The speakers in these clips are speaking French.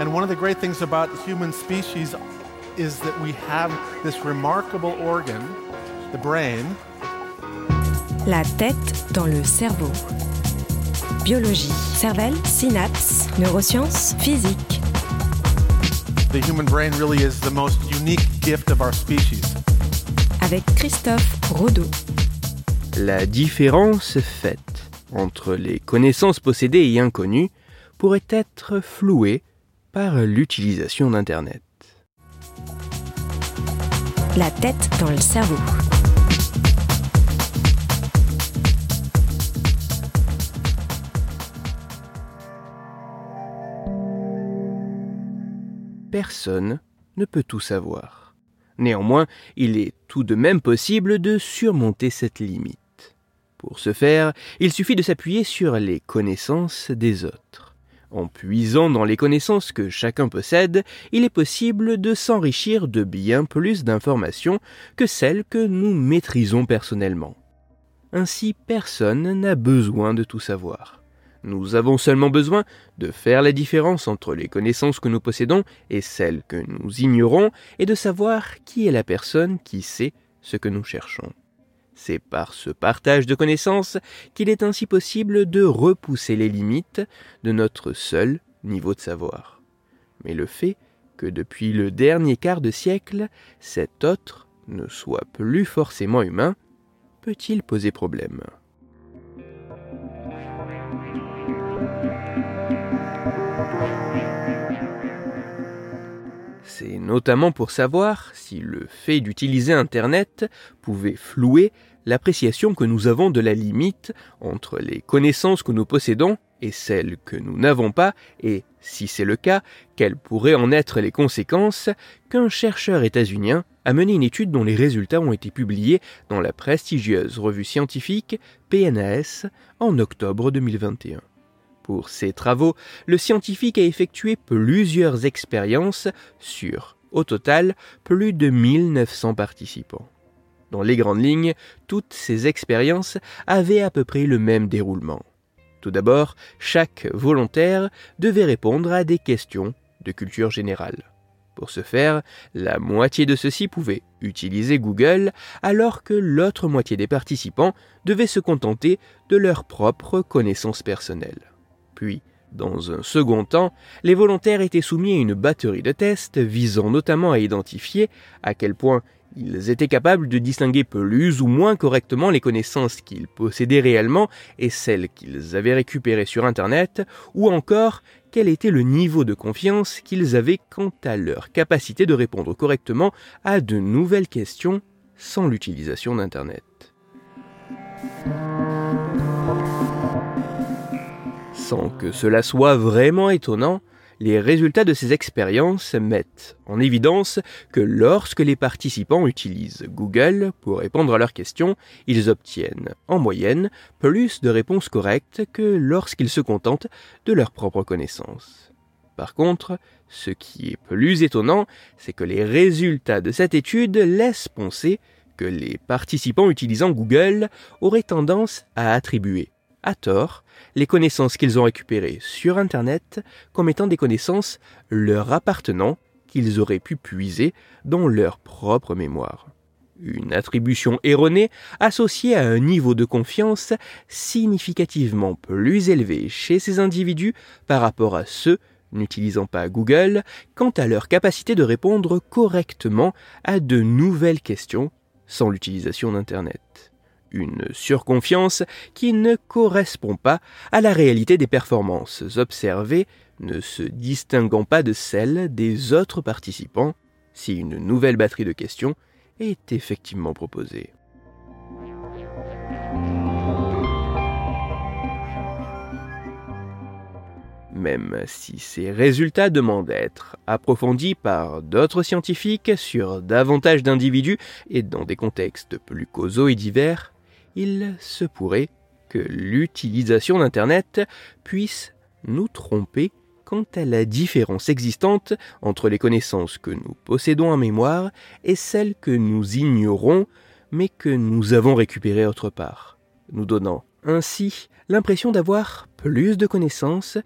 And one of the great things about the human species is that we have this remarkable organ, the brain. La tête dans le cerveau. Biologie, cervelle, synapses, neurosciences, physique. The human brain really is the most unique gift of our species. Avec Christophe Rodeau. La différence faite entre les connaissances possédées et inconnues pourrait être flouée par l'utilisation d'Internet. La tête dans le cerveau. Personne ne peut tout savoir. Néanmoins, il est tout de même possible de surmonter cette limite. Pour ce faire, il suffit de s'appuyer sur les connaissances des autres. En puisant dans les connaissances que chacun possède, il est possible de s'enrichir de bien plus d'informations que celles que nous maîtrisons personnellement. Ainsi, personne n'a besoin de tout savoir. Nous avons seulement besoin de faire la différence entre les connaissances que nous possédons et celles que nous ignorons et de savoir qui est la personne qui sait ce que nous cherchons. C'est par ce partage de connaissances qu'il est ainsi possible de repousser les limites de notre seul niveau de savoir. Mais le fait que depuis le dernier quart de siècle, cet autre ne soit plus forcément humain, peut-il poser problème? C'est notamment pour savoir si le fait d'utiliser Internet pouvait flouer l'appréciation que nous avons de la limite entre les connaissances que nous possédons et celles que nous n'avons pas, et, si c'est le cas, quelles pourraient en être les conséquences, qu'un chercheur états-unien a mené une étude dont les résultats ont été publiés dans la prestigieuse revue scientifique PNAS en octobre 2021. Pour ses travaux, le scientifique a effectué plusieurs expériences sur, au total, plus de 1900 participants. Dans les grandes lignes, toutes ces expériences avaient à peu près le même déroulement. Tout d'abord, chaque volontaire devait répondre à des questions de culture générale. Pour ce faire, la moitié de ceux-ci pouvaient utiliser Google, alors que l'autre moitié des participants devait se contenter de leurs propres connaissances personnelles. Puis, dans un second temps, les volontaires étaient soumis à une batterie de tests visant notamment à identifier à quel point ils étaient capables de distinguer plus ou moins correctement les connaissances qu'ils possédaient réellement et celles qu'ils avaient récupérées sur Internet, ou encore quel était le niveau de confiance qu'ils avaient quant à leur capacité de répondre correctement à de nouvelles questions sans l'utilisation d'Internet. Sans que cela soit vraiment étonnant, les résultats de ces expériences mettent en évidence que lorsque les participants utilisent Google pour répondre à leurs questions, ils obtiennent en moyenne plus de réponses correctes que lorsqu'ils se contentent de leurs propres connaissances. Par contre, ce qui est plus étonnant, c'est que les résultats de cette étude laissent penser que les participants utilisant Google auraient tendance à attribuer à tort les connaissances qu'ils ont récupérées sur Internet comme étant des connaissances leur appartenant qu'ils auraient pu puiser dans leur propre mémoire. Une attribution erronée associée à un niveau de confiance significativement plus élevé chez ces individus par rapport à ceux n'utilisant pas Google quant à leur capacité de répondre correctement à de nouvelles questions sans l'utilisation d'Internet une surconfiance qui ne correspond pas à la réalité des performances observées, ne se distinguant pas de celles des autres participants si une nouvelle batterie de questions est effectivement proposée. Même si ces résultats demandent à être approfondis par d'autres scientifiques sur davantage d'individus et dans des contextes plus causaux et divers, il se pourrait que l'utilisation d'Internet puisse nous tromper quant à la différence existante entre les connaissances que nous possédons en mémoire et celles que nous ignorons mais que nous avons récupérées autre part, nous donnant ainsi l'impression d'avoir plus de connaissances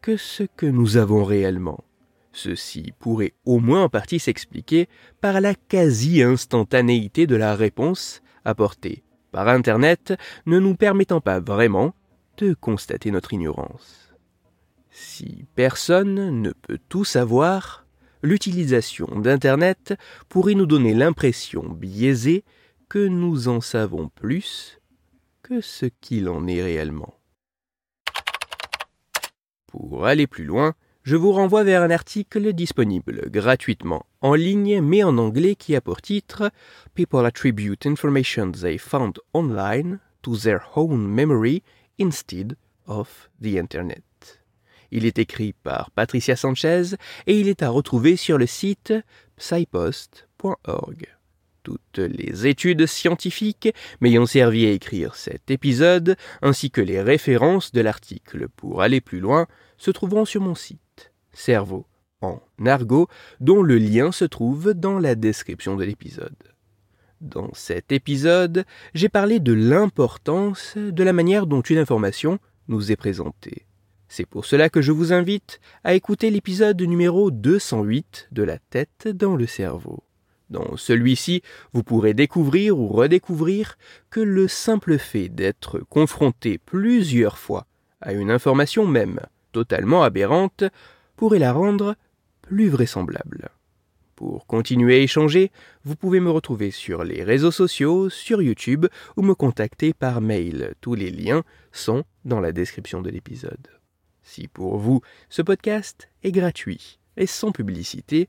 que ce que nous avons réellement. Ceci pourrait au moins en partie s'expliquer par la quasi-instantanéité de la réponse apportée par Internet ne nous permettant pas vraiment de constater notre ignorance. Si personne ne peut tout savoir, l'utilisation d'Internet pourrait nous donner l'impression biaisée que nous en savons plus que ce qu'il en est réellement. Pour aller plus loin, je vous renvoie vers un article disponible gratuitement en ligne mais en anglais qui a pour titre People attribute information they found online to their own memory instead of the Internet. Il est écrit par Patricia Sanchez et il est à retrouver sur le site psypost.org. Toutes les études scientifiques m'ayant servi à écrire cet épisode, ainsi que les références de l'article pour aller plus loin, se trouveront sur mon site cerveau en argot, dont le lien se trouve dans la description de l'épisode. Dans cet épisode, j'ai parlé de l'importance de la manière dont une information nous est présentée. C'est pour cela que je vous invite à écouter l'épisode numéro 208 de La tête dans le cerveau. Dans celui-ci, vous pourrez découvrir ou redécouvrir que le simple fait d'être confronté plusieurs fois à une information même totalement aberrante pourrait la rendre plus vraisemblable. Pour continuer à échanger, vous pouvez me retrouver sur les réseaux sociaux, sur YouTube ou me contacter par mail. Tous les liens sont dans la description de l'épisode. Si pour vous ce podcast est gratuit et sans publicité,